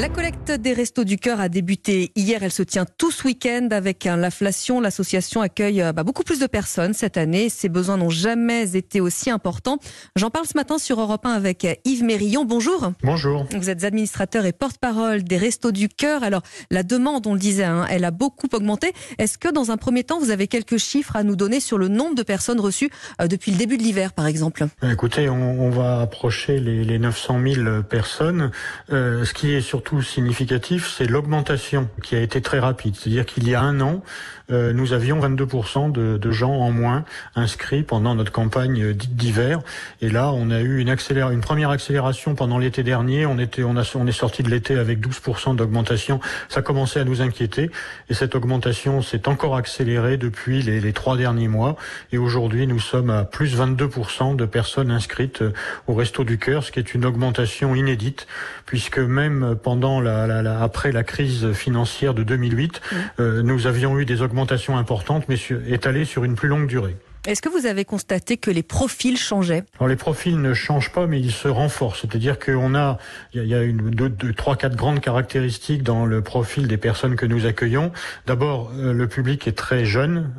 La collecte des Restos du Cœur a débuté hier. Elle se tient tout ce week-end avec l'inflation. L'association accueille euh, bah, beaucoup plus de personnes cette année. Ses besoins n'ont jamais été aussi importants. J'en parle ce matin sur Europe 1 avec Yves Mérillon. Bonjour. Bonjour. Vous êtes administrateur et porte-parole des Restos du Cœur. Alors, la demande, on le disait, hein, elle a beaucoup augmenté. Est-ce que dans un premier temps, vous avez quelques chiffres à nous donner sur le nombre de personnes reçues euh, depuis le début de l'hiver, par exemple? Écoutez, on, va approcher les, 900 000 personnes. Euh, ce qui est surtout significatif, c'est l'augmentation qui a été très rapide. C'est-à-dire qu'il y a un an, euh, nous avions 22% de, gens en moins inscrits pendant notre campagne dite d'hiver. Et là, on a eu une, accélère, une première accélération pendant l'été dernier. On, était, on, a, on est sorti de l'été avec 12% d'augmentation. Ça commençait à nous inquiéter. Et cette augmentation s'est encore accélérée depuis les, les trois derniers mois. Et aujourd'hui, nous sommes à plus 22% de personnes inscrites au Resto du Cœur, ce qui est une augmentation inédite, puisque même pendant pendant la, après la crise financière de 2008, euh, nous avions eu des augmentations importantes, mais étalées sur une plus longue durée. Est-ce que vous avez constaté que les profils changeaient? Alors les profils ne changent pas, mais ils se renforcent. C'est-à-dire qu'on a, il y a une, deux, deux, trois, quatre grandes caractéristiques dans le profil des personnes que nous accueillons. D'abord, euh, le public est très jeune.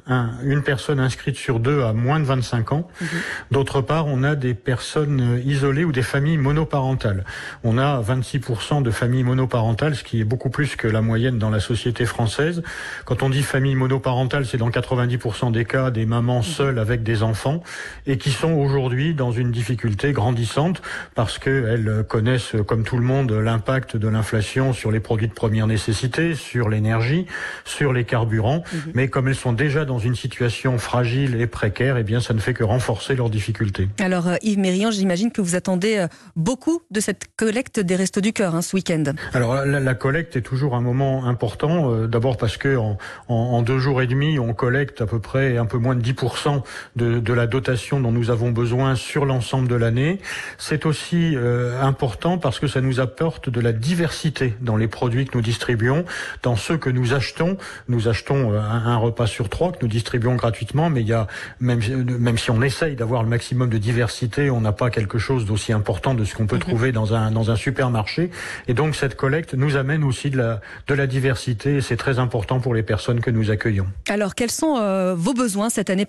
une personne inscrite sur deux a moins de 25 ans. Mhm. D'autre part, on a des personnes isolées ou des familles monoparentales. On a 26% de familles monoparentales, ce qui est beaucoup plus que la moyenne dans la société française. Quand on dit famille monoparentale, c'est dans 90% des cas des mamans mhm. Avec des enfants et qui sont aujourd'hui dans une difficulté grandissante parce qu'elles connaissent, comme tout le monde, l'impact de l'inflation sur les produits de première nécessité, sur l'énergie, sur les carburants. Mhm. Mais comme elles sont déjà dans une situation fragile et précaire, eh bien, ça ne fait que renforcer leurs difficultés. Alors, euh, Yves Mérian, j'imagine que vous attendez euh, beaucoup de cette collecte des Restos du Cœur hein, ce week-end. Alors, la, collecte est toujours un moment important. Euh, d'abord parce que en, en, deux jours et demi, on collecte à peu près un peu moins de 10% de, la dotation dont nous avons besoin sur l'ensemble de l'année. C'est aussi euh, important parce que ça nous apporte de la diversité dans les produits que nous distribuons, dans ceux que nous achetons. Nous achetons euh, un, repas sur trois que nous distribuons gratuitement, mais il y a même même si on essaye d'avoir le maximum de diversité, on n'a pas quelque chose d'aussi important de ce qu'on peut mhm. trouver dans un dans un supermarché. Et donc cette collecte nous amène aussi de la de la diversité et c'est très important pour les personnes que nous accueillons. Alors quels sont euh, vos besoins cette année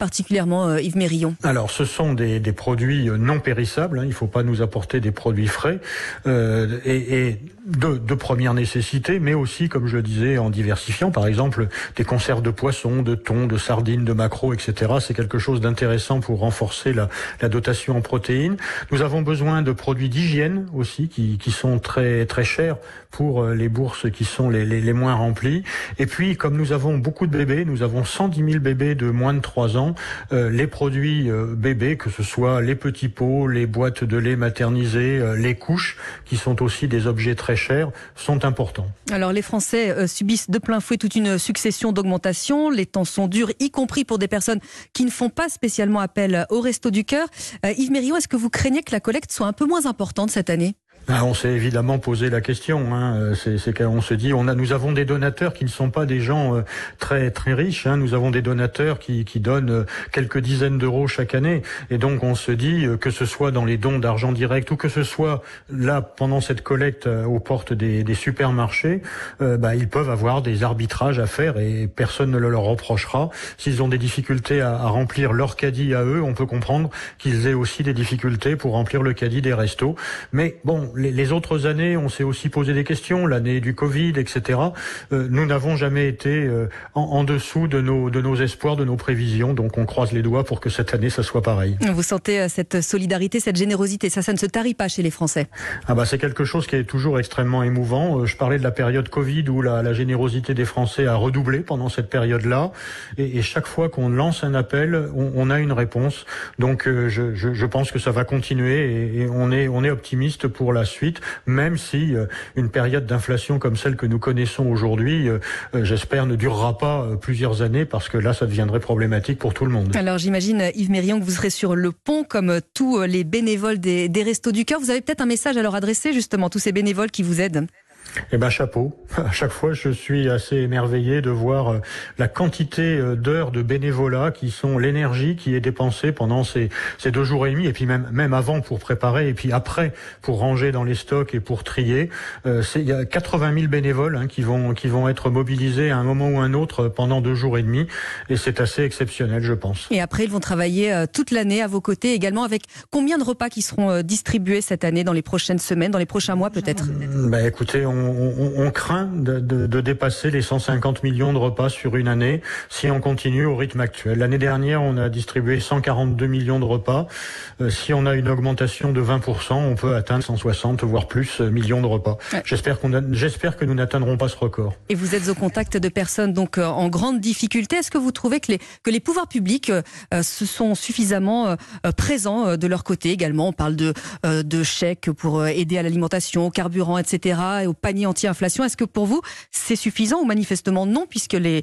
euh, Alors, ce sont des, produits euh, non périssables. Hein. il ne faut pas nous apporter des produits frais euh, et, de, première nécessité, mais aussi, comme je le disais, en diversifiant. Par exemple, des conserves de poissons, de thon, de sardines, de maquereaux, etc. C'est quelque chose d'intéressant pour renforcer la, dotation en protéines. Nous avons besoin de produits d'hygiène aussi, qui, sont très très chers pour les bourses qui sont les, les, moins remplies. Et puis, comme nous avons beaucoup de bébés, nous avons 110 000 bébés de moins de 3 ans, euh, les produits euh, bébés, que ce soit les petits pots, les boîtes de lait maternisées, euh, les couches, qui sont aussi des objets très chers, sont importants. Alors les Français subissent de plein fouet toute une succession d'augmentations. Les temps sont durs, y compris pour des personnes qui ne font pas spécialement appel au Resto du Cœur. Yves Mérion, est-ce que vous craignez que la collecte soit un peu moins importante cette année? On s'est évidemment posé la question. Hein. C'est qu'on se dit, on a, nous avons des donateurs qui ne sont pas des gens euh, très très riches. Hein. Nous avons des donateurs qui, donnent euh, quelques dizaines d'euros chaque année, et donc on se dit euh, que ce soit dans les dons d'argent direct ou que ce soit là pendant cette collecte aux portes des, supermarchés, bah, ils peuvent avoir des arbitrages à faire et personne ne le leur reprochera. S'ils ont des difficultés à, à, remplir leur caddie à eux, on peut comprendre qu'ils aient aussi des difficultés pour remplir le caddie des restos. Mais bon, les, autres années, on s'est aussi posé des questions, l'année du Covid, etc. Euh, nous n'avons jamais été euh, en, dessous de nos, de nos espoirs, de nos prévisions, donc on croise les doigts pour que cette année, ça soit pareil. Vous sentez euh, cette solidarité, cette générosité, ça, ça ne se tarit pas chez les Français Ah bah c'est quelque chose qui est toujours extrêmement émouvant. Je parlais de la période Covid où la, la générosité des Français a redoublé pendant cette période-là, et, et, chaque fois qu'on lance un appel, on, on, a une réponse. Donc je, je, je, pense que ça va continuer, et, et on est on est optimiste pour la suite, même si euh, une période d'inflation comme celle que nous connaissons aujourd'hui, euh, euh, j'espère, ne durera pas plusieurs années parce que là, ça deviendrait problématique pour tout le monde. Alors j'imagine, Yves Mérion, que vous serez sur le pont comme tous les bénévoles des, des Restos du Cœur. Vous avez peut-être un message à leur adresser, justement, tous ces bénévoles qui vous aident Eh ben chapeau. À chaque fois, je suis assez émerveillé de voir euh, la quantité euh, d'heures de bénévolat qui sont l'énergie qui est dépensée pendant ces, ces deux jours et demi, et puis même même avant pour préparer, et puis après pour ranger dans les stocks et pour trier. Euh, il y a 80 000 bénévoles hein, qui vont qui vont être mobilisés à un moment ou un autre pendant deux jours et demi, et c'est assez exceptionnel, je pense. Et après, ils vont travailler toute l'année à vos côtés également. Avec combien de repas qui seront distribués cette année, dans les prochaines semaines, dans les prochains mois peut-être? Ben écoutez, on on, craint de, dépasser les 150 millions de repas sur une année si on continue au rythme actuel. L'année dernière, on a distribué 142 millions de repas. Euh, si on a une augmentation de 20%, on peut atteindre 160 voire plus euh, millions de repas. J'espère qu'on j'espère que nous n'atteindrons pas ce record. Et vous êtes au contact de personnes donc euh, en grande difficulté. Est-ce que vous trouvez que les que les pouvoirs publics se sont suffisamment présents de leur côté également? On parle de de chèques pour aider à l'alimentation, au carburant, etc. et au panier anti-inflation. Est-ce que pour vous, c'est suffisant ou manifestement non, puisque les,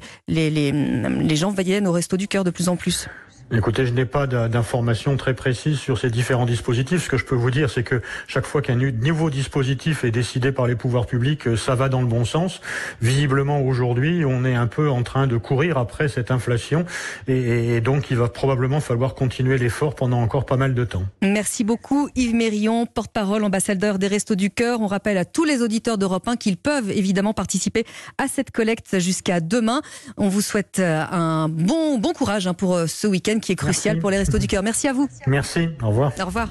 gens viennent au resto du cœur de plus en plus? Écoutez, je n'ai pas d'informations très précises sur ces différents dispositifs. Ce que je peux vous dire, c'est que chaque fois qu'un nouveau dispositif est décidé par les pouvoirs publics, euh, ça va dans le bon sens. Visiblement, aujourd'hui, on est un peu en train de courir après cette inflation et, donc il va probablement falloir continuer l'effort pendant encore pas mal de temps. Merci beaucoup Yves Mérion, porte-parole, ambassadeur des Restos du Cœur. On rappelle à tous les auditeurs d'Europe 1 qu'ils peuvent évidemment participer à cette collecte jusqu'à demain. On vous souhaite euh, un bon, bon courage hein, pour euh, ce week-end qui est crucial pour les Restos du Cœur. Merci à vous. Merci, au revoir. Au revoir.